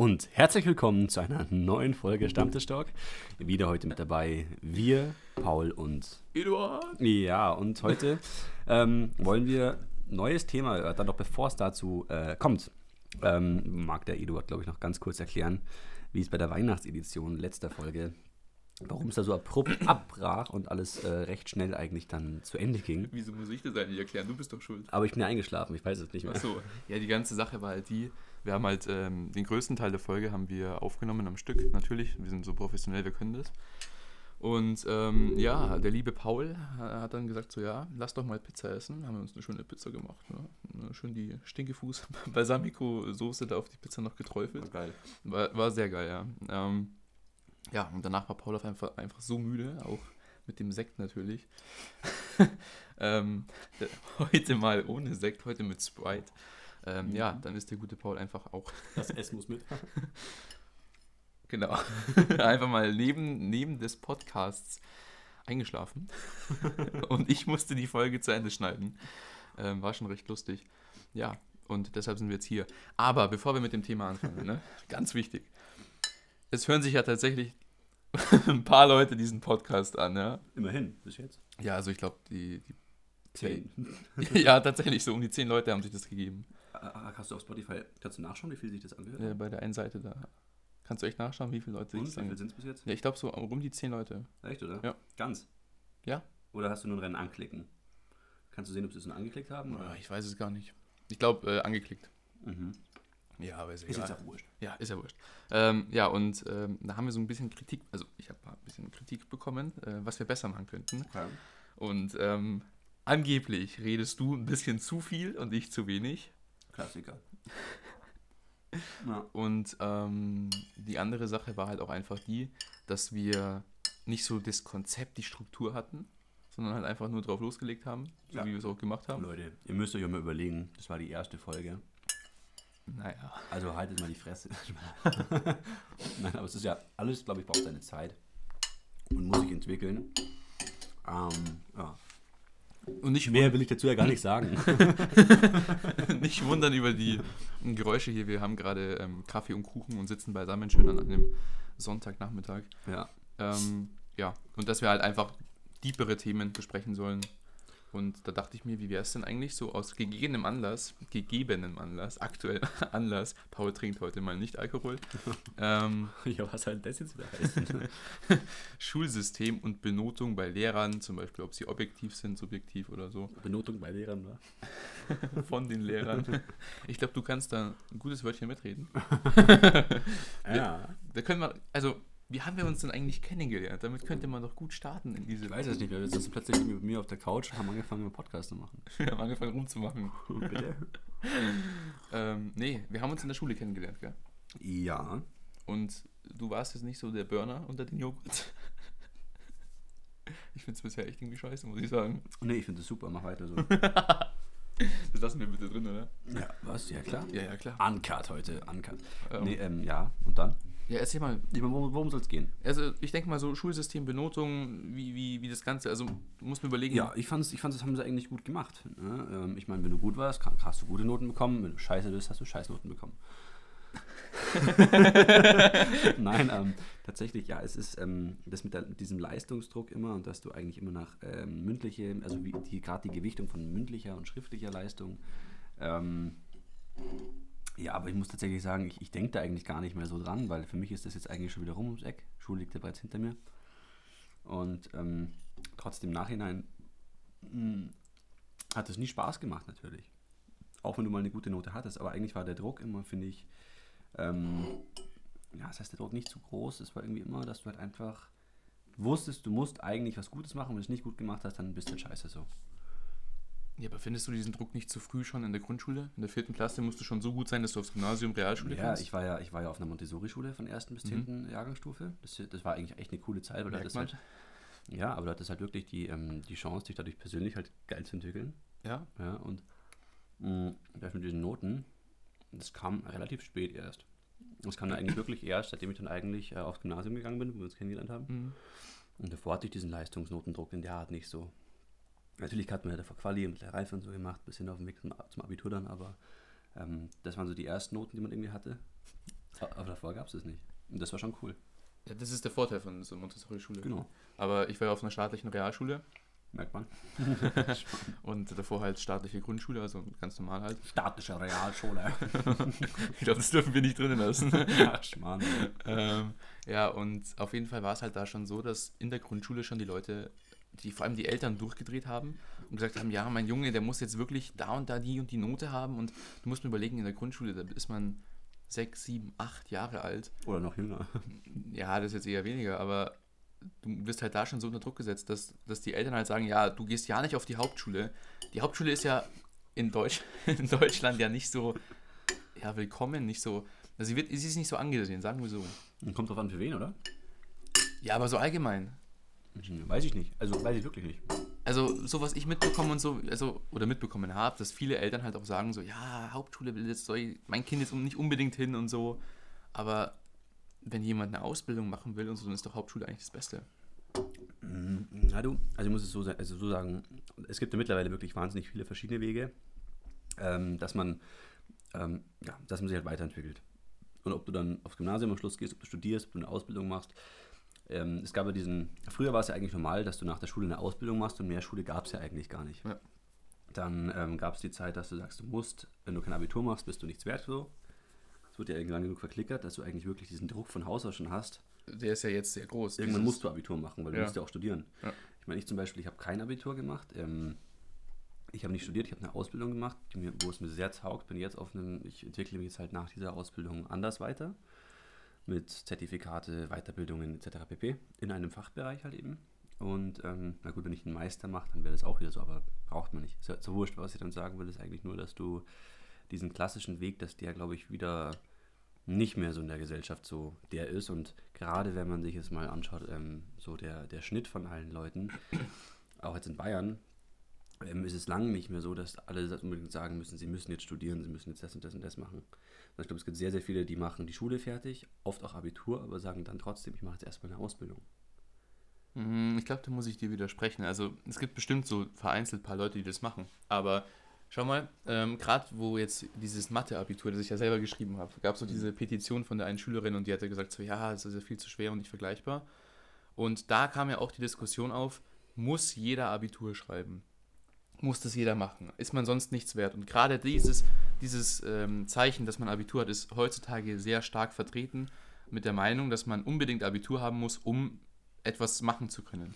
und herzlich willkommen zu einer neuen Folge Stammtisch Talk. Wieder heute mit dabei wir, Paul und Eduard. Ja, und heute ähm, wollen wir neues Thema, äh, dann doch bevor es dazu äh, kommt, ähm, mag der Eduard, glaube ich, noch ganz kurz erklären, wie es bei der Weihnachtsedition letzter Folge warum es da so abrupt abbrach und alles äh, recht schnell eigentlich dann zu Ende ging. Wieso muss ich das eigentlich erklären? Du bist doch schuld. Aber ich bin ja eingeschlafen, ich weiß es nicht mehr. Achso, ja, die ganze Sache war halt die, wir haben halt ähm, den größten Teil der Folge haben wir aufgenommen am Stück, natürlich. Wir sind so professionell, wir können das. Und ähm, ja, der liebe Paul hat dann gesagt, so ja, lass doch mal Pizza essen. Haben wir uns eine schöne Pizza gemacht. Ne? Schön die Stinkefuß Balsamico-Soße da auf die Pizza noch geträufelt. War geil. War, war sehr geil, ja. Ähm, ja, und danach war Paul auf einfach, einfach so müde, auch mit dem Sekt natürlich. ähm, heute mal ohne Sekt, heute mit Sprite. Ähm, mhm. Ja, dann ist der gute Paul einfach auch. Das Essen muss mit. genau. einfach mal neben, neben des Podcasts eingeschlafen. und ich musste die Folge zu Ende schneiden. Ähm, war schon recht lustig. Ja, und deshalb sind wir jetzt hier. Aber bevor wir mit dem Thema anfangen, ne, ganz wichtig es hören sich ja tatsächlich ein paar Leute diesen Podcast an, ja. Immerhin, bis jetzt. Ja, also ich glaube, die, die zehn. ja, tatsächlich, so um die zehn Leute haben sich das gegeben. Ah, ah, hast du auf Spotify, kannst du nachschauen, wie viel sich das angehört? Ja, bei der einen Seite da. Kannst du echt nachschauen, wie viele Leute sich das angehört? Wie viele sind es bis jetzt? Ja, ich glaube so um die zehn Leute. Echt, oder? Ja. Ganz? Ja. Oder hast du nur ein Rennen anklicken? Kannst du sehen, ob sie es schon angeklickt haben? Oder? Ich weiß es gar nicht. Ich glaube, äh, angeklickt. Mhm. Ja, aber ist, ist jetzt auch wurscht. Ja, ist ja wurscht. Ähm, ja, und ähm, da haben wir so ein bisschen Kritik, also ich habe ein bisschen Kritik bekommen, äh, was wir besser machen könnten. Ja. Und ähm, angeblich redest du ein bisschen zu viel und ich zu wenig. Klassiker. ja. Und ähm, die andere Sache war halt auch einfach die, dass wir nicht so das Konzept, die Struktur hatten, sondern halt einfach nur drauf losgelegt haben, so ja. wie wir es auch gemacht haben. Leute, ihr müsst euch mal überlegen, das war die erste Folge. Naja. Also haltet mal die Fresse. Nein, aber es ist ja alles, glaube ich, braucht seine Zeit und muss sich entwickeln. Ähm, ja. Und nicht mehr will ich dazu ja gar nicht sagen. nicht wundern über die Geräusche hier. Wir haben gerade ähm, Kaffee und Kuchen und sitzen beisammen schön an einem Sonntagnachmittag. Ja. Ähm, ja, und dass wir halt einfach tiefere Themen besprechen sollen, und da dachte ich mir, wie wäre es denn eigentlich so aus gegebenem Anlass, gegebenem Anlass, aktuell Anlass, Paul trinkt heute mal nicht Alkohol. ähm, ja, was soll das jetzt wieder heißen? Schulsystem und Benotung bei Lehrern, zum Beispiel, ob sie objektiv sind, subjektiv oder so. Benotung bei Lehrern, wa? Von den Lehrern. Ich glaube, du kannst da ein gutes Wörtchen mitreden. ja. Da können wir, also wie haben wir uns denn eigentlich kennengelernt? Damit könnte man doch gut starten in diese. Ich weiß es nicht, wir sitzen plötzlich mit mir auf der Couch und haben angefangen, einen Podcast zu machen. wir haben angefangen rumzumachen. Bitte? ähm, nee, wir haben uns in der Schule kennengelernt, gell? Ja. Und du warst jetzt nicht so der Burner unter den Joghurt. ich finde es bisher echt irgendwie scheiße, muss ich sagen. Nee, ich finde es super, mach weiter so. das lassen wir bitte drin, oder? Ja, was? Ja, klar. Ja, ja, klar. Uncut heute, uncut. Ähm, nee, ähm, ja, und dann? Ja, erzähl mal. Worum, worum soll es gehen? Also, ich denke mal so Schulsystem, Benotung, wie, wie, wie das Ganze, also du musst mir überlegen. Ja, ich fand ich fand, das haben sie eigentlich gut gemacht. Ne? Ähm, ich meine, wenn du gut warst, hast du gute Noten bekommen. Wenn du scheiße bist, hast du Scheißnoten bekommen. Nein, ähm, tatsächlich, ja, es ist ähm, das mit, der, mit, diesem Leistungsdruck immer und dass du eigentlich immer nach ähm, mündliche, also wie die, gerade die Gewichtung von mündlicher und schriftlicher Leistung, ähm, ja, aber ich muss tatsächlich sagen, ich, ich denke da eigentlich gar nicht mehr so dran, weil für mich ist das jetzt eigentlich schon wieder rum ums Eck. Schule liegt ja bereits hinter mir. Und ähm, trotzdem im Nachhinein mh, hm, hat es nie Spaß gemacht, natürlich. Auch wenn du mal eine gute Note hattest. Aber eigentlich war der Druck immer, finde ich, ähm, ja, das heißt, der Druck nicht zu groß. Es war irgendwie immer, dass du halt einfach wusstest, du musst eigentlich was Gutes machen. Wenn du es nicht gut gemacht hast, dann bist du halt scheiße so. Ja, aber findest du diesen Druck nicht zu früh schon in der Grundschule? In der vierten Klasse musst du schon so gut sein, dass du aufs Gymnasium, Realschule ja, kannst? Ja, ich war ja, ich war ja auf einer Montessori-Schule von ersten bis mhm. zehnten mhm. Jahrgangsstufe. Das, das war eigentlich echt eine coole Zeit, weil das halt, ja, aber du hattest halt wirklich die, ähm, die Chance, dich dadurch persönlich halt geil zu entwickeln. Ja. Ja, und mh, das mit diesen Noten, das kam relativ spät erst. Das kam dann eigentlich wirklich erst, seitdem ich dann eigentlich äh, aufs Gymnasium gegangen bin, wo wir uns kennengelernt haben. Mhm. Und davor hatte ich diesen Leistungsnotendruck in der Art nicht so. Natürlich hat man ja davor Quali und der Reife und so gemacht, bis hin auf dem Weg zum, Abitur dann, aber ähm, das waren so die ersten Noten, die man irgendwie hatte. Aber davor gab es das nicht. Und das war schon cool. Ja, das ist der Vorteil von so einer Montessori-Schule. Genau. Aber ich war ja auf einer staatlichen Realschule Merkt man. und davor halt staatliche Grundschule, also ganz normal halt. Staatliche Realschule. Ich glaube, das dürfen wir nicht drinnen lassen. Ach, Schmarrn. ähm, ja, und auf jeden Fall war es halt da schon so, dass in der Grundschule schon die Leute, die vor allem die Eltern durchgedreht haben und gesagt haben, ja, mein Junge, der muss jetzt wirklich da und da die und die Note haben und du musst mir überlegen, in der Grundschule, da ist man sechs, sieben, acht Jahre alt. Oder noch jünger. Ja, das ist jetzt eher weniger, aber du wirst halt da schon so unter Druck gesetzt, dass, dass die Eltern halt sagen, ja, du gehst ja nicht auf die Hauptschule. Die Hauptschule ist ja in, Deutsch, in Deutschland ja nicht so, ja, willkommen, nicht so, also sie, wird, sie ist nicht so angesehen, sagen wir so. Kommt drauf an, für wen, oder? Ja, aber so allgemein. Hm, Weiß ich nicht. Also weiß ich wirklich nicht. Also so was ich mitbekomme und so, also, oder mitbekommen habe, dass viele Eltern halt auch sagen so, ja, Hauptschule will jetzt, soll mein Kind jetzt nicht unbedingt hin und so, aber wenn jemand eine Ausbildung machen will und so, dann ist doch Hauptschule eigentlich das Beste. Mhm. Na du, also ich muss es so, also so sagen, es gibt ja mittlerweile wirklich wahnsinnig viele verschiedene Wege, ähm, dass man ähm, ja, dass man sich halt weiterentwickelt. Und ob du dann aufs Gymnasium am Schluss gehst, ob du studierst, ob du eine Ausbildung machst. Ähm, es gab ja diesen, früher war es ja eigentlich normal, dass du nach der Schule eine Ausbildung machst und mehr Schule gab es ja eigentlich gar nicht. Ja. Dann ähm, gab es die Zeit, dass du sagst, du musst, wenn du kein Abitur machst, bist du nichts wert so. Es wird ja irgendwann genug verklickert, dass du eigentlich wirklich diesen Druck von Haus aus schon hast. Der ist ja jetzt sehr groß. Irgendwann musst du Abitur machen, weil du Ja. musst ja auch studieren. Ja. Ich meine, ich zum Beispiel, ich habe kein Abitur gemacht. Ähm, ich habe nicht studiert, ich habe eine Ausbildung gemacht, mir, wo es mir sehr taugt. Bin jetzt auf einem, ich entwickle mich jetzt halt nach dieser Ausbildung anders weiter. Mit Zertifikate, Weiterbildungen etc. pp. In einem Fachbereich halt eben. Und ähm, na gut, wenn ich einen Meister mache, dann wäre das auch wieder so, aber braucht man nicht. Ist ja so wurscht, was ich dann sagen will, ist eigentlich nur, dass du diesen klassischen Weg, dass der, glaube ich, wieder nicht mehr so in der Gesellschaft so der ist. Und gerade wenn man sich jetzt mal anschaut, ähm, so der, der Schnitt von allen Leuten, auch jetzt in Bayern, ähm, ist es lange nicht mehr so, dass alle das unbedingt sagen müssen, sie müssen jetzt studieren, sie müssen jetzt das und das und das machen. Ich glaube, es gibt sehr, sehr viele, die machen die Schule fertig, oft auch Abitur, aber sagen dann trotzdem, ich mache jetzt erstmal eine Ausbildung. Mm, Ich glaube, da muss ich dir widersprechen. Also es gibt bestimmt so vereinzelt ein paar Leute, die das machen. Aber schau mal, ähm, gerade wo jetzt dieses Mathe-Abitur, das ich ja selber geschrieben habe, gab es so diese Petition von der einen Schülerin und die hatte gesagt, so ja, es ist ja viel zu schwer und nicht vergleichbar. Und da kam ja auch die Diskussion auf, muss jeder Abitur schreiben? Muss das jeder machen? Ist man sonst nichts wert? Und gerade dieses, dieses ähm, Zeichen, dass man Abitur hat, ist heutzutage sehr stark vertreten mit der Meinung, dass man unbedingt Abitur haben muss, um etwas machen zu können.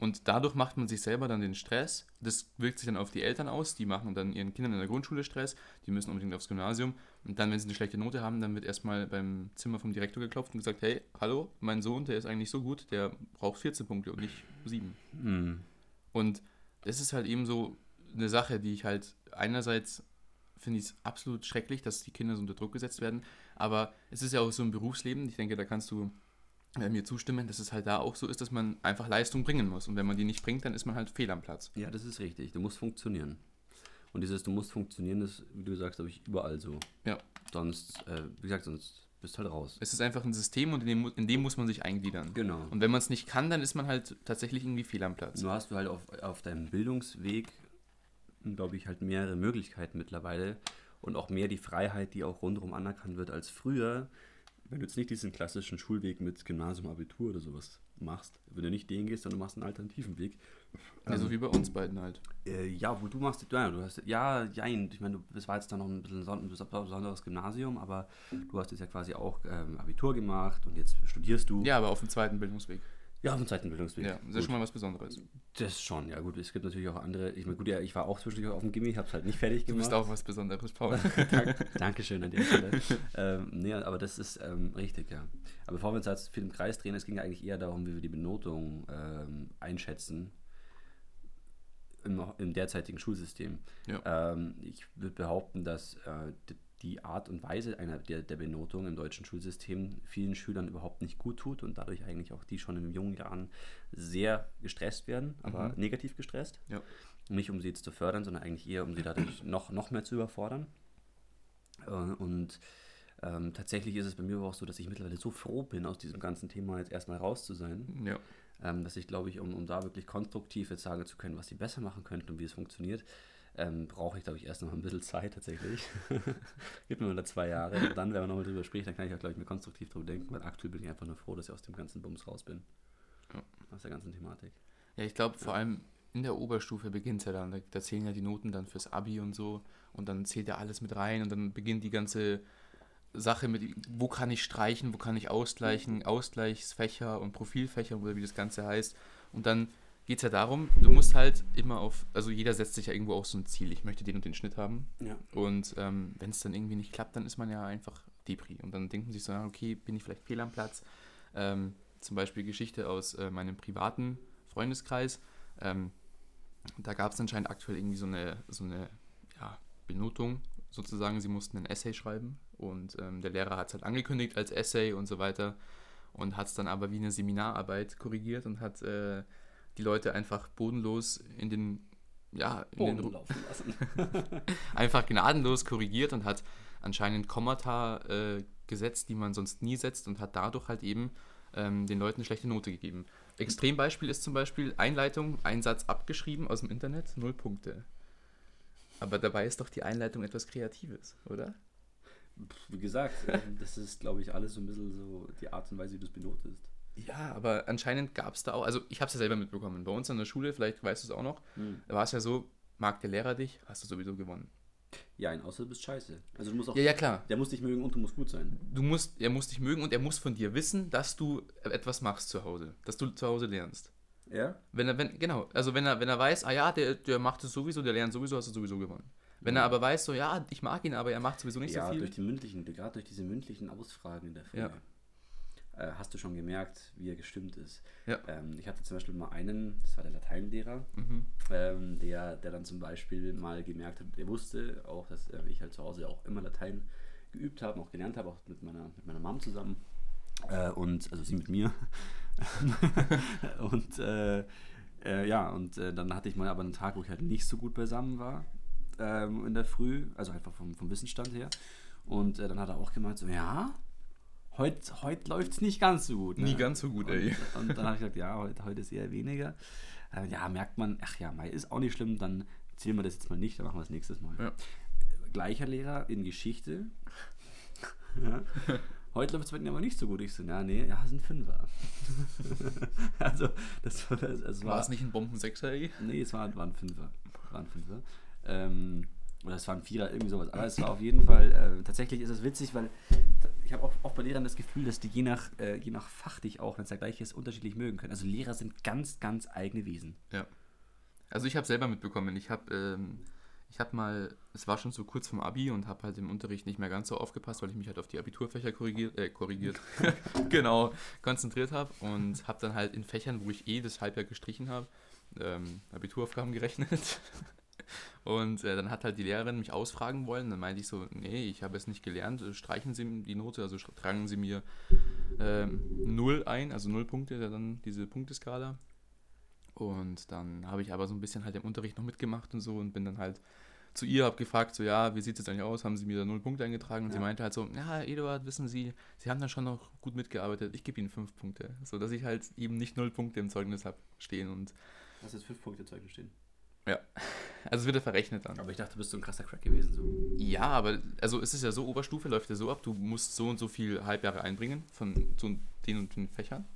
Und dadurch macht man sich selber dann den Stress. Das wirkt sich dann auf die Eltern aus. Die machen dann ihren Kindern in der Grundschule Stress. Die müssen unbedingt aufs Gymnasium. Und dann, wenn sie eine schlechte Note haben, dann wird erstmal beim Zimmer vom Direktor geklopft und gesagt, hey, hallo, mein Sohn, der ist eigentlich so gut, der braucht 14 Punkte und nicht 7. Hm. Und das ist halt eben so eine Sache, die ich halt einerseits finde ich es absolut schrecklich, dass die Kinder so unter Druck gesetzt werden, aber es ist ja auch so im Berufsleben, ich denke, da kannst du äh, mir zustimmen, dass es halt da auch so ist, dass man einfach Leistung bringen muss und wenn man die nicht bringt, dann ist man halt fehl am Platz. Ja, das ist richtig. Du musst funktionieren. Und dieses Du musst funktionieren, ist, wie du sagst, glaube ich, überall so. Ja. Sonst, äh, wie gesagt, sonst bist halt raus. Es ist einfach ein System und in dem, in dem muss man sich eingliedern. Genau. Und wenn man es nicht kann, dann ist man halt tatsächlich irgendwie fehl am Platz. Nur hast du halt auf, auf deinem Bildungsweg, glaube ich, halt mehrere Möglichkeiten mittlerweile und auch mehr die Freiheit, die auch rundherum anerkannt wird als früher. Wenn du jetzt nicht diesen klassischen Schulweg mit Gymnasium, Abitur oder sowas machst, wenn du nicht den gehst, sondern du machst einen alternativen Weg. Ja, so wie bei uns beiden halt. Äh, ja, wo du machst, ja, du hast, ja, jein, ich meine, du, das war jetzt dann noch ein bisschen ein besonderes Gymnasium, aber du hast jetzt ja quasi auch ähm, Abitur gemacht und jetzt studierst du. Ja, aber auf dem zweiten Bildungsweg. Ja, auf dem zweiten Bildungsweg. Ja, das ist Gut. schon mal was Besonderes. Das schon, ja gut. Es gibt natürlich auch andere. Ich meine, gut, ja, ich war auch zwischendurch auf dem Gimmi, habe es halt nicht fertig Du gemacht. bist auch was Besonderes, Paul. Dank, Dankeschön an der Stelle. ähm, nee, aber das ist ähm, richtig, ja. Aber bevor wir uns jetzt viel im Kreis drehen, es ging ja eigentlich eher darum, wie wir die Benotung ähm, einschätzen im, im derzeitigen Schulsystem. Ja. Ähm, ich würde behaupten, dass äh, die Art und Weise einer der, der Benotung im deutschen Schulsystem vielen Schülern überhaupt nicht gut tut und dadurch eigentlich auch die schon in jungen Jahren sehr gestresst werden, aber Mhm. negativ gestresst. Ja. Nicht um sie jetzt zu fördern, sondern eigentlich eher um sie dadurch noch, noch mehr zu überfordern. Äh, Und ähm, tatsächlich ist es bei mir aber auch so, dass ich mittlerweile so froh bin, aus diesem ganzen Thema jetzt erstmal raus zu sein, Ja. Ähm, dass ich glaube ich, um, um da wirklich konstruktiv jetzt sagen zu können, was sie besser machen könnten und wie es funktioniert, ähm, brauche ich, glaube ich, erst noch ein bisschen Zeit tatsächlich. Gib mir mal da zwei Jahre. Und dann, wenn man nochmal drüber spricht, dann kann ich auch, glaube ich, mir konstruktiv drüber denken, weil aktuell bin ich einfach nur froh, dass ich aus dem ganzen Bums raus bin. Ja. Aus der ganzen Thematik. Ja, ich glaube, vor allem in der Oberstufe beginnt es ja dann. Da, da zählen ja die Noten dann fürs Abi und so. Und dann zählt ja alles mit rein und dann beginnt die ganze Sache mit, wo kann ich streichen, wo kann ich ausgleichen, Ausgleichsfächer und Profilfächer oder wie das Ganze heißt. Und dann geht es ja darum, du musst halt immer auf, also jeder setzt sich ja irgendwo auch so ein Ziel. Ich möchte den und den Schnitt haben. Ja. Und ähm, wenn es dann irgendwie nicht klappt, dann ist man ja einfach Depri. Und dann denkt man sich so, ja, okay, bin ich vielleicht fehl am Platz. Ähm, zum Beispiel Geschichte aus äh, meinem privaten Freundeskreis. Ähm, da gab es anscheinend aktuell irgendwie so eine, so eine ja, Benotung sozusagen. Sie mussten ein Essay schreiben und ähm, der Lehrer hat es halt angekündigt als Essay und so weiter und hat es dann aber wie eine Seminararbeit korrigiert und hat äh, die Leute einfach bodenlos in den ja, in Boden den, laufen lassen. einfach gnadenlos korrigiert und hat anscheinend Kommata äh, gesetzt, die man sonst nie setzt und hat dadurch halt eben ähm, den Leuten eine schlechte Note gegeben. Extrembeispiel ist zum Beispiel Einleitung, ein Satz abgeschrieben aus dem Internet, null Punkte. Aber dabei ist doch die Einleitung etwas Kreatives, oder? Wie gesagt, ähm, das ist, glaube ich, alles so ein bisschen so die Art und Weise, wie du es benotest. Ja, aber anscheinend gab es da auch, also ich habe es ja selber mitbekommen. Bei uns an der Schule, vielleicht weißt du es auch noch, da war es ja so, mag der Lehrer dich, hast du sowieso gewonnen. Ja, ein außer du bist scheiße. Also du musst auch, Ja, ja, klar. der muss dich mögen und du musst gut sein. Du musst, er muss dich mögen und er muss von dir wissen, dass du etwas machst zu Hause, dass du zu Hause lernst. Ja? Wenn er, wenn, genau, also wenn er, wenn er weiß, ah ja, der, der macht es sowieso, der lernt sowieso, hast du sowieso gewonnen. Wenn er aber weiß, so ja, ich mag ihn, aber er macht sowieso nicht ja, so viel. durch die mündlichen, gerade durch diese mündlichen Ausfragen in der Früh, Ja. äh, hast du schon gemerkt, wie er gestimmt ist. Ja. Ähm, ich hatte zum Beispiel mal einen, das war der Lateinlehrer, Mhm. ähm, der, der dann zum Beispiel mal gemerkt hat, er wusste auch, dass äh, ich halt zu Hause auch immer Latein geübt habe, auch gelernt habe, auch mit meiner, mit meiner Mom zusammen. Äh, und also sie mit mir. und äh, äh, ja, und äh, dann hatte ich mal aber einen Tag, wo ich halt nicht so gut beisammen war ähm, in der Früh, also einfach vom, vom Wissensstand her. Und äh, dann hat er auch gemeint, so, ja, heute heut läuft es nicht ganz so gut. Nie ganz so gut, und, ey. Und dann habe ich gesagt, ja, heute, heute ist eher weniger. Äh, ja, merkt man, ach ja, Mai ist auch nicht schlimm, dann zählen wir das jetzt mal nicht, dann machen wir es nächstes Mal. Ja. Gleicher Lehrer in Geschichte. ja. Heute läuft es bei dir aber nicht so gut. Ich so, ja, nee, ja, sind Fünfer. also, das war, das, es War war es nicht ein Bombensechser, ey? Nee, es war, war ein Fünfer. War ein Fünfer. Ähm, oder es war ein Vierer, irgendwie sowas. Aber es war auf jeden Fall, äh, tatsächlich ist es witzig, weil ich habe auch, auch bei Lehrern das Gefühl, dass die je nach, äh, je nach Fach dich auch, wenn es der gleiche ist, unterschiedlich mögen können. Also Lehrer sind ganz, ganz eigene Wesen. Ja. Also ich habe selber mitbekommen, ich habe ähm, ich habe mal, es war schon so kurz vom Abi und habe halt im Unterricht nicht mehr ganz so aufgepasst, weil ich mich halt auf die Abiturfächer korrigiert, äh, korrigiert, genau, konzentriert habe und habe dann halt in Fächern, wo ich eh das Halbjahr gestrichen habe, ähm, Abituraufgaben gerechnet. Und äh, dann hat halt die Lehrerin mich ausfragen wollen. Dann meinte ich so, nee, ich habe es nicht gelernt. Streichen Sie die Note, also tragen Sie mir ähm, null ein, also null Punkte, ja dann diese Punkteskala. Und dann habe ich aber so ein bisschen halt im Unterricht noch mitgemacht und so und bin dann halt zu ihr, habe gefragt, so ja, wie sieht es eigentlich aus? Haben Sie mir da null Punkte eingetragen? Und sie Ja. meinte halt so, ja, Eduard, wissen Sie, Sie haben da schon noch gut mitgearbeitet, ich gebe Ihnen fünf Punkte. So dass ich halt eben nicht null Punkte im Zeugnis habe stehen. Und Hast jetzt fünf Punkte Zeugnis stehen. Also es wird ja verrechnet dann. Aber ich dachte, du bist so ein krasser Crack gewesen. So. Ja, aber also es ist ja so, Oberstufe läuft ja so ab, du musst so und so viel Halbjahre einbringen von so den und den Fächern.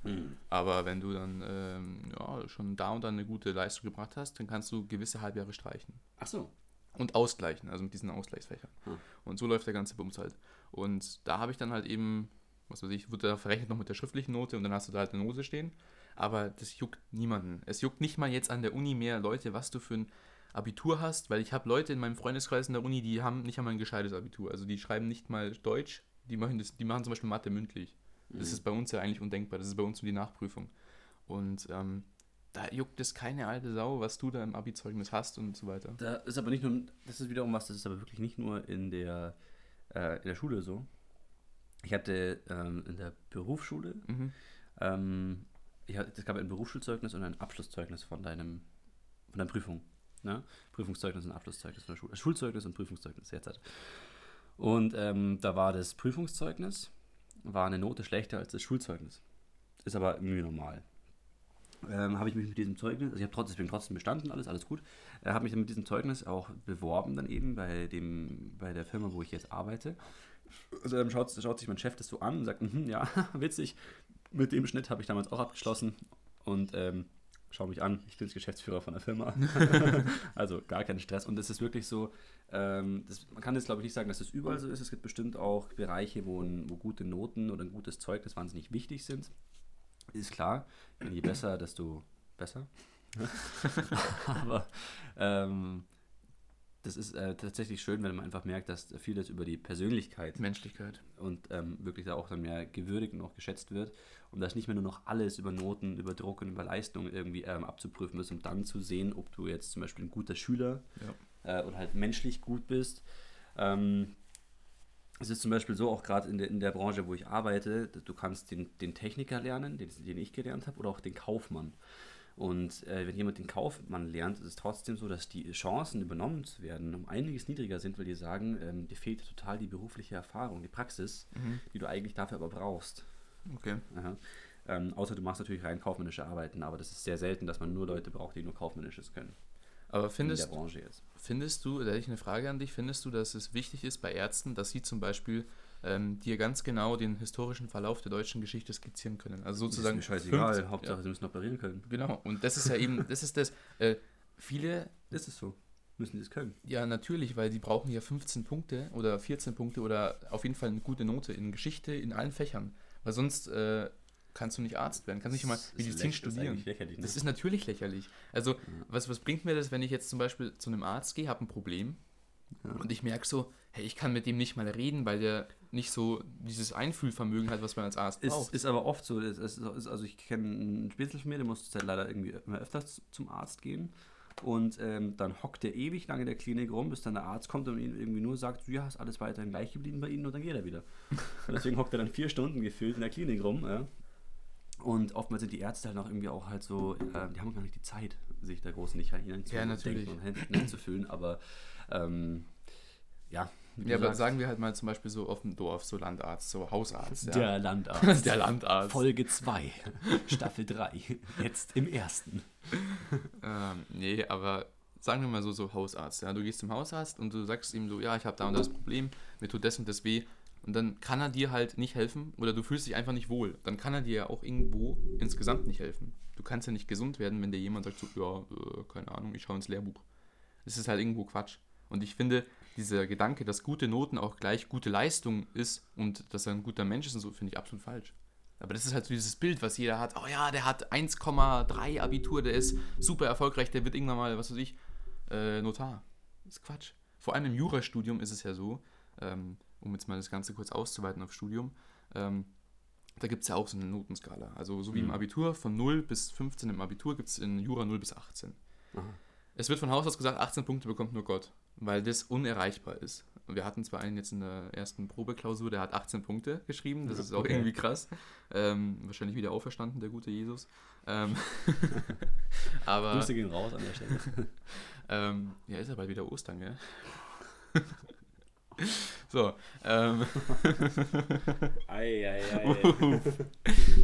Aber wenn du dann ähm, ja, schon da und dann eine gute Leistung gebracht hast, dann kannst du gewisse Halbjahre streichen. Ach so. Und ausgleichen, also mit diesen Ausgleichsfächern. Hm. Und so läuft der ganze Bums halt. Und da habe ich dann halt eben, was weiß ich, wurde da verrechnet noch mit der schriftlichen Note und dann hast du da halt eine Note stehen. Aber das juckt niemanden. Es juckt nicht mal jetzt an der Uni mehr, Leute, was du für ein Abitur hast, weil ich habe Leute in meinem Freundeskreis in der Uni, die haben nicht einmal ein gescheites Abitur. Also die schreiben nicht mal Deutsch, die machen, das, die machen zum Beispiel Mathe mündlich. Das Mhm. ist bei uns ja eigentlich undenkbar. Das ist bei uns nur die Nachprüfung. Und ähm, da juckt es keine alte Sau, was du da im Abi-Zeugnis hast und so weiter. Da ist aber nicht nur, das ist wiederum was, das ist aber wirklich nicht nur in der, äh, in der Schule so. Ich hatte ähm, in der Berufsschule, Mhm. ähm, es gab ein Berufsschulzeugnis und ein Abschlusszeugnis von deinem, von deiner Prüfung. Ne? Prüfungszeugnis und Abschlusszeugnis von der Schule. Schulzeugnis und Prüfungszeugnis jetzt. Halt. Und ähm, da war das Prüfungszeugnis, war eine Note schlechter als das Schulzeugnis. Ist aber irgendwie normal. ähm, habe ich mich mit diesem Zeugnis, also ich habe trotzdem, bin trotzdem bestanden, alles, alles gut, äh, habe mich dann mit diesem Zeugnis auch beworben dann eben bei dem, bei der Firma, wo ich jetzt arbeite. Also dann schaut, schaut sich mein Chef das so an und sagt, mhm, ja, witzig, mit dem Schnitt habe ich damals auch abgeschlossen und ähm, schau mich an, ich bin jetzt Geschäftsführer von der Firma. also gar kein Stress. Und es ist wirklich so, ähm, das, man kann jetzt glaube ich nicht sagen, dass es das überall so ist. Es gibt bestimmt auch Bereiche, wo, ein, wo gute Noten oder ein gutes Zeugnis wahnsinnig wichtig sind. Ist klar, je besser, desto besser. Aber ähm, das ist äh, tatsächlich schön, wenn man einfach merkt, dass vieles über die Persönlichkeit Menschlichkeit und ähm, wirklich da auch dann mehr gewürdigt und auch geschätzt wird und dass nicht mehr nur noch alles über Noten, über Druck und über Leistung irgendwie ähm, abzuprüfen ist, um dann zu sehen, ob du jetzt zum Beispiel ein guter Schüler ja. äh, oder halt menschlich gut bist. Ähm, es ist zum Beispiel so, auch gerade in der, in der Branche, wo ich arbeite, du kannst den, den Techniker lernen, den, den ich gelernt habe, oder auch den Kaufmann. Und äh, wenn jemand den Kaufmann lernt, ist es trotzdem so, dass die Chancen, übernommen zu werden, um einiges niedriger sind, weil die sagen, ähm, dir fehlt total die berufliche Erfahrung, die Praxis, mhm. die du eigentlich dafür aber brauchst. Okay. Ähm, außer du machst natürlich rein kaufmännische Arbeiten, aber das ist sehr selten, dass man nur Leute braucht, die nur kaufmännisches können. Aber findest, findest du, da hätte ich eine Frage an dich, findest du, dass es wichtig ist bei Ärzten, dass sie zum Beispiel ähm, dir ganz genau den historischen Verlauf der deutschen Geschichte skizzieren können. Also sozusagen. Das ist mir scheißegal, 15, Hauptsache ja. sie müssen operieren können. Genau, und das ist ja eben, das ist das. Äh, viele. Ist es so? Müssen die es können? Ja, natürlich, weil die brauchen ja 15 Punkte oder 14 Punkte oder auf jeden Fall eine gute Note in Geschichte in allen Fächern. Weil sonst äh, kannst du nicht Arzt werden, kannst nicht mal Medizin studieren. Das ist, ne? das ist natürlich lächerlich. Also, ja. was, was bringt mir das, wenn ich jetzt zum Beispiel zu einem Arzt gehe, habe ein Problem ja. und ich merke so, hey, ich kann mit dem nicht mal reden, weil der nicht so dieses Einfühlvermögen hat, was man als Arzt ist, braucht. Ist aber oft so. Ist, ist, also ich kenne einen Spitzel von mir, der musste halt leider irgendwie immer öfters zum Arzt gehen. Und ähm, dann hockt er ewig lange in der Klinik rum, bis dann der Arzt kommt und ihm irgendwie nur sagt, ja, ist alles weiterhin gleich geblieben bei Ihnen und dann geht er wieder. Und deswegen hockt er dann vier Stunden gefühlt in der Klinik rum. Ja. Und oftmals sind die Ärzte halt auch irgendwie auch halt so, äh, die haben gar nicht die Zeit, sich da groß nicht hineinzudenken ja, und hineinzufühlen, aber ähm, ja, ja, aber sagen wir halt mal zum Beispiel so auf dem Dorf, so Landarzt, so Hausarzt. Ja. Der Landarzt. Der Landarzt. Folge 2, Staffel 3, jetzt im ersten. ähm, nee, aber sagen wir mal so, so Hausarzt. Ja? Du gehst zum Hausarzt und du sagst ihm so, ja, ich habe da und das Problem, mir tut das und das weh. Und dann kann er dir halt nicht helfen oder du fühlst dich einfach nicht wohl. Dann kann er dir ja auch irgendwo insgesamt nicht helfen. Du kannst ja nicht gesund werden, wenn dir jemand sagt, so, ja, äh, keine Ahnung, ich schaue ins Lehrbuch. Das ist halt irgendwo Quatsch. Und ich finde, dieser Gedanke, dass gute Noten auch gleich gute Leistung ist und dass er ein guter Mensch ist und so, finde ich absolut falsch. Aber das ist halt so dieses Bild, was jeder hat. Oh ja, der hat 1,3 Abitur, der ist super erfolgreich, der wird irgendwann mal, was weiß ich, äh, Notar. Das ist Quatsch. Vor allem im Jurastudium ist es ja so, ähm, um jetzt mal das Ganze kurz auszuweiten auf Studium, ähm, da gibt es ja auch so eine Notenskala. Also so wie mhm. im Abitur, von 0 bis 15 im Abitur gibt es in Jura 0 bis 18. Aha. Es wird von Haus aus gesagt, 18 Punkte bekommt nur Gott weil das unerreichbar ist. Wir hatten zwar einen jetzt in der ersten Probeklausur, der hat 18 Punkte geschrieben, das ist auch okay. irgendwie krass. Ähm, wahrscheinlich wieder auferstanden, der gute Jesus. Ähm, aber, Grüße gehen raus an der Stelle. ähm, ja, ist ja bald wieder Ostern, gell? so. Ähm, ei, ei, ei.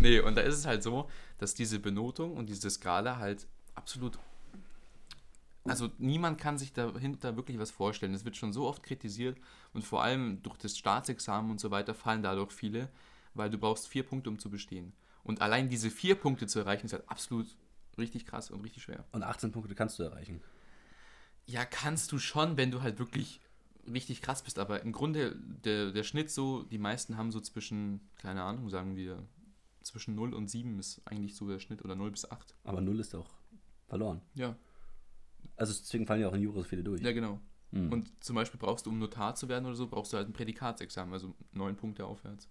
nee, und da ist es halt so, dass diese Benotung und diese Skala halt absolut also niemand kann sich dahinter wirklich was vorstellen. Es wird schon so oft kritisiert und vor allem durch das Staatsexamen und so weiter fallen dadurch viele, weil du brauchst vier Punkte, um zu bestehen. Und allein diese vier Punkte zu erreichen, ist halt absolut richtig krass und richtig schwer. Und 18 Punkte kannst du erreichen. Ja, kannst du schon, wenn du halt wirklich richtig krass bist. Aber im Grunde der, der Schnitt so, die meisten haben so zwischen, keine Ahnung, sagen wir, zwischen 0 und 7 ist eigentlich so der Schnitt oder 0 bis 8. Aber 0 ist auch verloren. Ja, also deswegen fallen ja auch in Jura so viele durch. Ja, genau. Mhm. Und zum Beispiel brauchst du, um Notar zu werden oder so, brauchst du halt ein Prädikatsexamen, also neun Punkte aufwärts.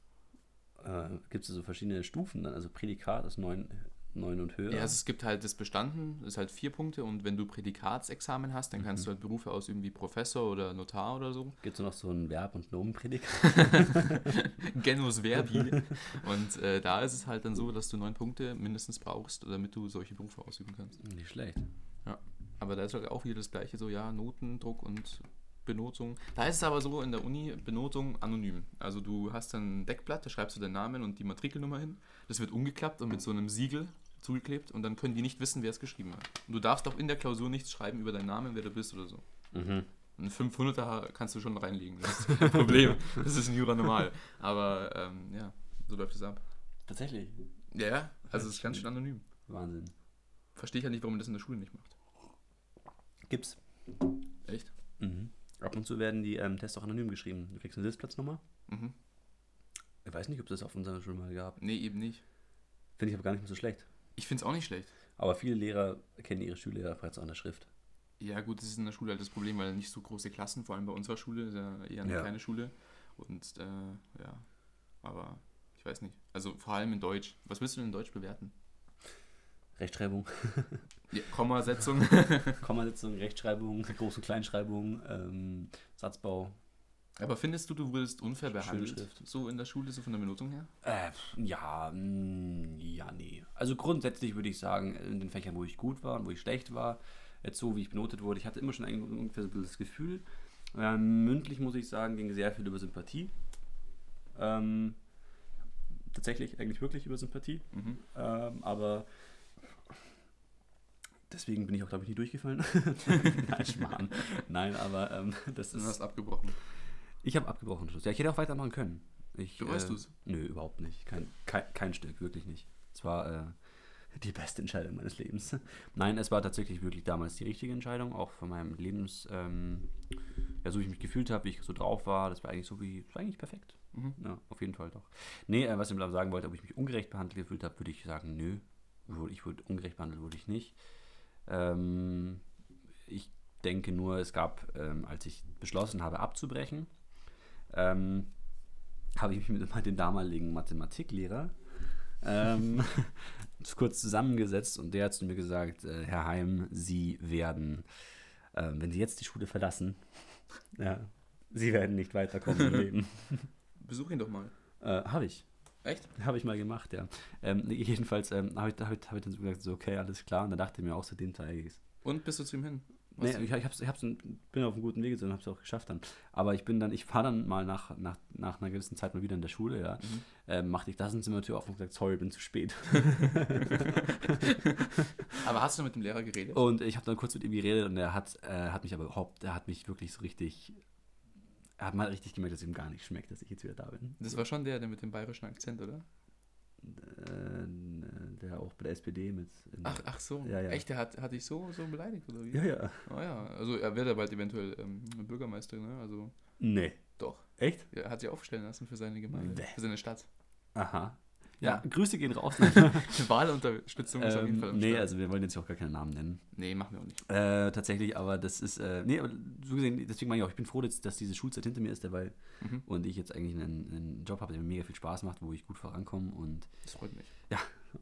Äh, Gibt es so verschiedene Stufen dann? Also Prädikat ist neun, neun und höher? Ja, also es gibt halt das Bestanden, das ist halt vier Punkte und wenn du Prädikatsexamen hast, dann kannst mhm. du halt Berufe ausüben wie Professor oder Notar oder so. Gibt es noch so ein Verb- und Nomenprädikat? Genus Verbi. Und äh, da ist es halt dann so, dass du neun Punkte mindestens brauchst, damit du solche Berufe ausüben kannst. Nicht schlecht. Ja. Aber da ist halt auch wieder das Gleiche, so ja, Notendruck und Benotung. Da ist es aber so in der Uni, Benotung anonym. Also du hast dann ein Deckblatt, da schreibst du deinen Namen und die Matrikelnummer hin. Das wird umgeklappt und mit so einem Siegel zugeklebt und dann können die nicht wissen, wer es geschrieben hat. Und du darfst auch in der Klausur nichts schreiben über deinen Namen, wer du bist oder so. Mhm. Ein 500er kannst du schon reinlegen, das ist kein Problem. Das ist in Jura normal. Aber ähm, ja, so läuft es ab. Tatsächlich. Ja, ja, also es ist ganz schön anonym. Wahnsinn. Verstehe ich ja nicht, warum man das in der Schule nicht macht. Gibt's. Echt? Mhm. Ab und zu werden die ähm, Tests auch anonym geschrieben. Du kriegst eine Sitzplatznummer. Mhm. Ich weiß nicht, ob es das auf unserer Schule mal gab. Nee, eben nicht. Finde ich aber gar nicht mehr so schlecht. Ich finde es auch nicht schlecht. Aber viele Lehrer kennen ihre Schüler bereits an der Schrift. Ja, gut, das ist in der Schule halt das Problem, weil nicht so große Klassen, vor allem bei unserer Schule, ist ja eher eine Ja. kleine Schule. Und äh, ja, aber ich weiß nicht. Also vor allem in Deutsch. Was willst du denn in Deutsch bewerten? Rechtschreibung, Ja, Kommasetzung. Kommasetzung, Rechtschreibung, Groß- und Kleinschreibung, ähm, Satzbau. aber findest du, du wurdest unfair behandelt? So in der Schule, so von der Benotung her? Äh, ja, mh, ja, nee. Also grundsätzlich würde ich sagen, in den Fächern, wo ich gut war und wo ich schlecht war, jetzt so wie ich benotet wurde, ich hatte immer schon ein ungefähr so ein bisschen das Gefühl. Ähm, mündlich muss ich sagen, ging sehr viel über Sympathie. Ähm, tatsächlich, eigentlich wirklich über Sympathie. Mhm. Ähm, aber deswegen bin ich auch, glaube ich, nie durchgefallen. Nein, Schmarrn. Nein, aber ähm, das Du ist. hast abgebrochen. Ich habe abgebrochen, Schluss. Ja, ich hätte auch weitermachen können. Ich, Du weißt äh, du's? Nö, überhaupt nicht. Kein, kein, kein Stück, wirklich nicht. Es war äh, die beste Entscheidung meines Lebens. Nein, es war tatsächlich wirklich damals die richtige Entscheidung, auch von meinem Lebens, ähm, ja, so wie ich mich gefühlt habe, wie ich so drauf war. Das war eigentlich so wie, das war eigentlich perfekt. Mhm. Ja, auf jeden Fall doch. Nee, äh, was ich sagen wollte, ob ich mich ungerecht behandelt gefühlt habe, würde ich sagen, nö. Ich wurde ungerecht behandelt, wurde ich nicht. Ähm, ich denke nur, es gab, ähm, als ich beschlossen habe, abzubrechen, ähm, habe ich mich mit dem damaligen Mathematiklehrer ähm, kurz zusammengesetzt und der hat zu mir gesagt, äh, Herr Heim, Sie werden, ähm, wenn Sie jetzt die Schule verlassen, ja, Sie werden nicht weiterkommen im Leben. Besuch ihn doch mal. Äh, habe ich. Echt? Habe ich mal gemacht, ja. Ähm, jedenfalls ähm, habe ich, hab ich, hab ich dann so gesagt, so, okay, alles klar. Und dann dachte ich mir auch so, dem Teil ist. Und bist du zu ihm hin? Nee, ich, ich, hab's, ich hab's, bin auf einem guten Weg und habe es auch geschafft dann. Aber ich bin dann, ich war dann mal nach, nach, nach einer gewissen Zeit mal wieder in der Schule, ja. Mhm. Ähm, machte ich das ins Zimmertür auf und gesagt, sorry, bin zu spät. Aber hast du mit dem Lehrer geredet? Und ich habe dann kurz mit ihm geredet und er hat, äh, hat mich aber überhaupt, er hat mich wirklich so richtig, er hat mal richtig gemerkt, dass ihm gar nicht schmeckt, dass ich jetzt wieder da bin. Das war schon der, der mit dem bayerischen Akzent, oder? Äh, der auch bei der SPD mit. Ach, ach so. Ja, ja. Echt, der hat, hat dich so, so beleidigt, oder wie? ja, ja. Oh ja, also er wird ja bald eventuell ähm, Bürgermeister, ne? Also Nee. doch. Echt? Er hat sich aufstellen lassen für seine Gemeinde, Bäh. für seine Stadt. Aha. Ja, Ja. Grüße gehen raus. Wahlunterstützung ist auf jeden ähm, Fall nee, also wir wollen jetzt ja auch gar keinen Namen nennen. Nee, machen wir auch nicht. Äh, tatsächlich, aber das ist, äh, nee, aber so gesehen, deswegen meine ich auch, ich bin froh, dass, dass diese Schulzeit hinter mir ist, weil Mhm. und ich jetzt eigentlich einen, einen Job habe, der mir mega viel Spaß macht, wo ich gut vorankomme und Das freut mich.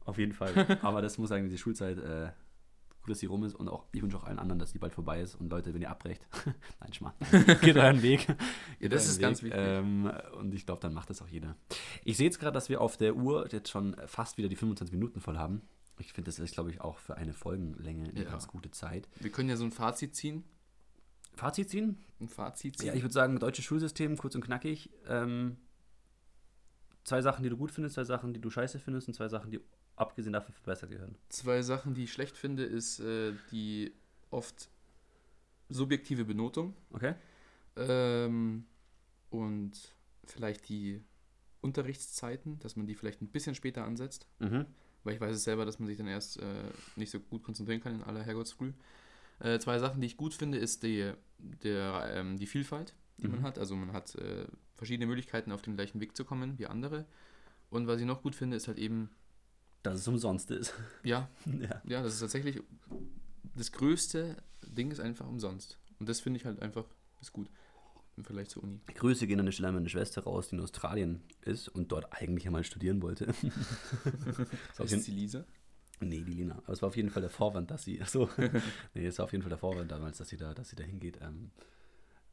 auf jeden Fall. aber das muss sagen, diese Schulzeit, äh, gut, dass sie rum ist und auch, ich wünsche auch allen anderen, dass die bald vorbei ist und Leute, wenn ihr abbrecht, nein, Schmarrn, geht euren Weg. Ja, das ist ganz Weg, wichtig. Ähm, und ich glaube, dann macht das auch jeder. Ich sehe jetzt gerade, dass wir auf der Uhr jetzt schon fast wieder die 25 Minuten voll haben. Ich finde, das ist, glaube ich, auch für eine Folgenlänge eine Ja. ganz gute Zeit. Wir können ja so ein Fazit ziehen. Fazit ziehen? Ein Fazit ziehen. Ja, ich würde sagen, deutsches Schulsystem, kurz und knackig. Ähm, zwei Sachen, die du gut findest, zwei Sachen, die du scheiße findest und zwei Sachen, die abgesehen davon verbessert gehören. Zwei Sachen, die ich schlecht finde, ist äh, die oft subjektive Benotung Okay? ähm, und vielleicht die Unterrichtszeiten, dass man die vielleicht ein bisschen später ansetzt, Mhm. weil ich weiß es selber, dass man sich dann erst äh, nicht so gut konzentrieren kann in aller Herrgottsfrüh. Äh, zwei Sachen, die ich gut finde, ist die, der, ähm, die Vielfalt, die man Mhm. hat. Also man hat äh, verschiedene Möglichkeiten, auf den gleichen Weg zu kommen wie andere. Und was ich noch gut finde, ist halt eben, Dass es umsonst ist. ja, ja. Ja, das ist tatsächlich das größte Ding ist einfach umsonst. Und das finde ich halt einfach ist gut im Vergleich zur Uni. Grüße gehen an der Stelle an meine Schwester raus, die in Australien ist und dort eigentlich einmal studieren wollte. Jeden- Ist die Lisa? Nee, die Lina. Aber es war auf jeden Fall der Vorwand, dass sie. Achso. nee, es war auf jeden Fall der Vorwand damals, dass sie da, dass sie da hingeht. Ähm,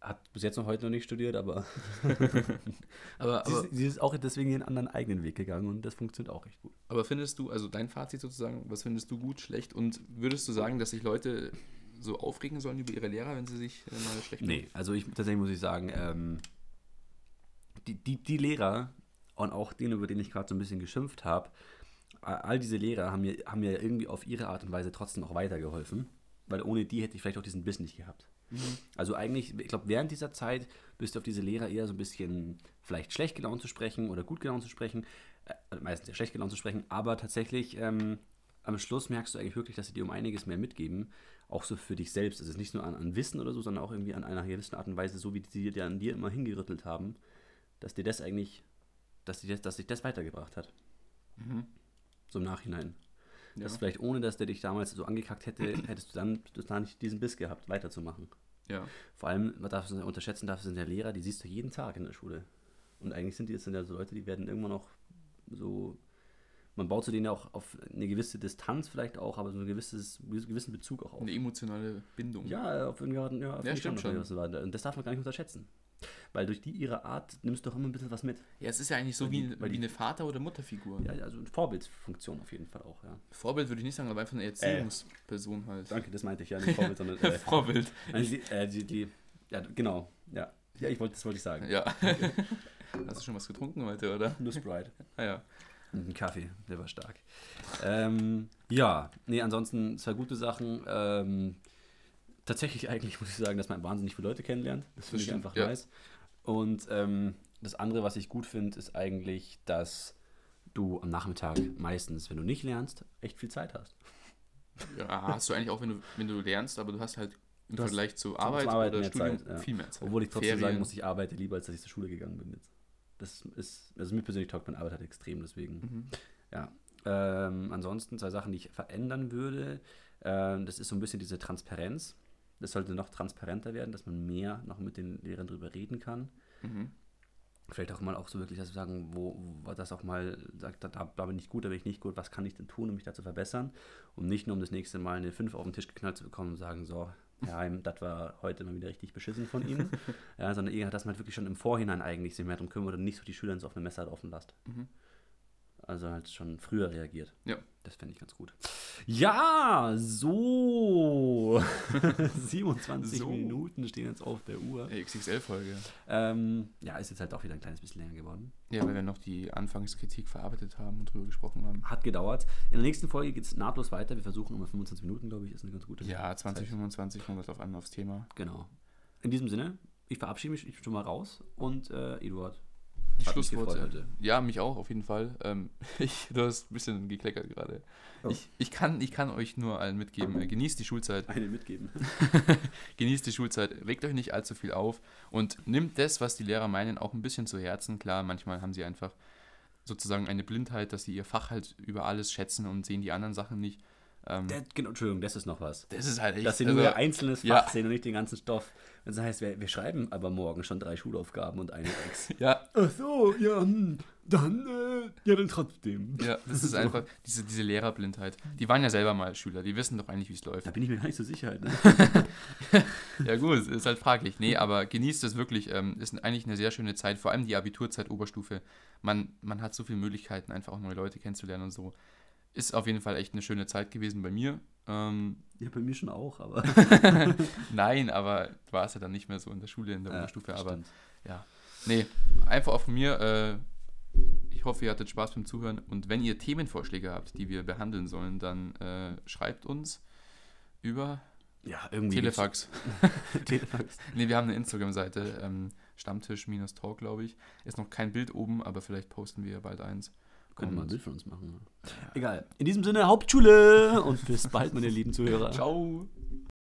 hat bis jetzt noch heute noch nicht studiert, aber, Aber, sie, aber, ist, sie ist auch deswegen ihren anderen eigenen Weg gegangen und das funktioniert auch recht gut. aber findest du, also dein Fazit sozusagen, was findest du gut, schlecht? Und würdest du sagen, dass sich Leute so aufregen sollen über ihre Lehrer, wenn sie sich äh, mal schlecht Nee, also ich tatsächlich muss ich sagen, ähm, die, die, die Lehrer und auch denen, über denen ich gerade so ein bisschen geschimpft habe, all diese Lehrer haben mir, haben mir irgendwie auf ihre Art und Weise trotzdem auch weitergeholfen, weil ohne die hätte ich vielleicht auch diesen Biss nicht gehabt. Also eigentlich, ich glaube, während dieser Zeit bist du auf diese Lehrer eher so ein bisschen vielleicht schlecht gelaunt zu sprechen oder gut gelaunt zu sprechen, äh, meistens ja schlecht gelaunt zu sprechen, aber tatsächlich ähm, am Schluss merkst du eigentlich wirklich, dass sie dir um einiges mehr mitgeben, auch so für dich selbst. Es ist nicht nur an, an Wissen oder so, sondern auch irgendwie an einer gewissen Art und Weise, so wie sie dir an dir immer hingerüttelt haben, dass dir das eigentlich, dass, dir das, dass sich das weitergebracht hat. Mhm. So im Nachhinein. Ja. Dass vielleicht ohne, dass der dich damals so angekackt hätte, hättest du dann total nicht diesen Biss gehabt, weiterzumachen. ja. Vor allem, man darf es nicht unterschätzen darf, sind ja Lehrer, die siehst du jeden Tag in der Schule. Und eigentlich sind die jetzt sind ja so Leute, die werden irgendwann noch so. Man baut zu denen ja auch auf eine gewisse Distanz vielleicht auch, aber so ein gewisses, gewissen Bezug auch auf. Eine emotionale Bindung. Ja, auf ja, finde ich stimmt schon. Und das darf man gar nicht unterschätzen. Weil durch die ihre Art nimmst du doch immer ein bisschen was mit. Ja, es ist ja eigentlich so Weil wie, die- wie die- eine Vater- oder Mutterfigur. Ja, also eine Vorbildfunktion auf jeden Fall auch, ja. Vorbild würde ich nicht sagen, aber einfach eine Erziehungsperson halt. Danke, das meinte ich ja, nicht Vorbild, sondern äh, Vorbild. nein, die, äh, die, die, ja, genau, ja. Ja, ich wollte, das wollte ich sagen. Ja. Hast du schon was getrunken heute, oder? Nur Sprite. Ah ja. Und ein Kaffee, der war stark. Ähm, ja, nee, ansonsten zwei gute Sachen. Ähm, tatsächlich eigentlich muss ich sagen, dass man wahnsinnig viele Leute kennenlernt. Das finde ich einfach ja. nice. Und ähm, das andere, was ich gut finde, ist eigentlich, dass du am Nachmittag meistens, wenn du nicht lernst, echt viel Zeit hast. ja. Hast du eigentlich auch, wenn du, wenn du lernst, aber du hast halt im Du Vergleich zu Arbeit Arbeiten oder Studium Zeit, ja. viel mehr Zeit. Obwohl ich trotzdem Ferien. sagen muss, ich arbeite lieber, als dass ich zur Schule gegangen bin jetzt. Das ist, also mir persönlich taugt meine Arbeit halt extrem, deswegen. Mhm. Ja. Ähm, ansonsten zwei Sachen, die ich verändern würde. Ähm, das ist so ein bisschen diese Transparenz. Das sollte noch transparenter werden, dass man mehr noch mit den Lehrern drüber reden kann. Mhm. Vielleicht auch mal auch so wirklich dass wir sagen, wo, wo das auch mal sagt, da, da bin ich gut, da bin ich nicht gut, was kann ich denn tun, um mich da zu verbessern? Und nicht nur um das nächste Mal eine 5 auf den Tisch geknallt zu bekommen und sagen, so, Herr Heim, das war heute mal wieder richtig beschissen von Ihnen. ja, sondern eher, dass man wirklich schon im Vorhinein eigentlich sich mehr darum kümmert und nicht so die Schüler ins offene Messer laufen lässt. Mhm. Also halt schon früher reagiert. Ja. Das fände ich ganz gut. Ja, so. 27 So. Minuten stehen jetzt auf der Uhr. XXL-Folge. Ähm, ja, ist jetzt halt auch wieder ein kleines bisschen länger geworden. Ja, weil wir noch die Anfangskritik verarbeitet haben und drüber gesprochen haben. Hat gedauert. In der nächsten Folge geht es nahtlos weiter. Wir versuchen immer 25 Minuten, glaube ich, ist eine ganz gute Ja, 20, Zeit. 25 kommt drauf an aufs Thema. Genau. In diesem Sinne, ich verabschiede mich ich bin schon mal raus und äh, Eduard. Die Hat Schlussworte. Ja, mich auch, auf jeden Fall. Ähm, ich, du hast ein bisschen gekleckert gerade. Oh. Ich, ich, kann, ich kann euch nur allen mitgeben, äh, genießt die Schulzeit. Eine mitgeben. genießt die Schulzeit, regt euch nicht allzu viel auf und nimmt das, was die Lehrer meinen, auch ein bisschen zu Herzen. Klar, manchmal haben sie einfach sozusagen eine Blindheit, dass sie ihr Fach halt über alles schätzen und sehen die anderen Sachen nicht. Ähm, Der, genau, Entschuldigung, das ist noch was. das ist halt echt. Dass sie also, nur ein einzelnes Fach ja. sehen und nicht den ganzen Stoff. Das heißt, wir, wir schreiben aber morgen schon drei Schulaufgaben und eine Ex. ja, Ach so, ja, hm, dann, äh, ja, dann trotzdem. ja, das ist einfach diese, diese Lehrerblindheit. Die waren ja selber mal Schüler, die wissen doch eigentlich, wie es läuft. Da bin ich mir gar nicht so sicher. Halt, ne? Ja gut, ist halt fraglich. Nee, aber genießt es wirklich. Ähm, ist eigentlich eine sehr schöne Zeit, vor allem die Abiturzeit, Oberstufe. Man, man hat so viele Möglichkeiten, einfach auch neue Leute kennenzulernen und so. Ist auf jeden Fall echt eine schöne Zeit gewesen bei mir. Ähm, Ja, bei mir schon auch, aber. nein, aber war es ja dann nicht mehr so in der Schule, in der Ja, Oberstufe. Aber stimmt. ja, nee, einfach auch von mir. Äh, ich hoffe, ihr hattet Spaß beim Zuhören. Und wenn ihr Themenvorschläge habt, die wir behandeln sollen, dann äh, schreibt uns über Ja, irgendwie. Telefax. Telefax. Ne, wir haben eine Instagram-Seite, ähm, Stammtisch-Talk, glaube ich. Ist noch kein Bild oben, aber vielleicht posten wir bald eins. Können wir mal ein Bild von uns machen. Egal. In diesem Sinne, Hauptschule und bis bald, meine lieben Zuhörer. Ciao!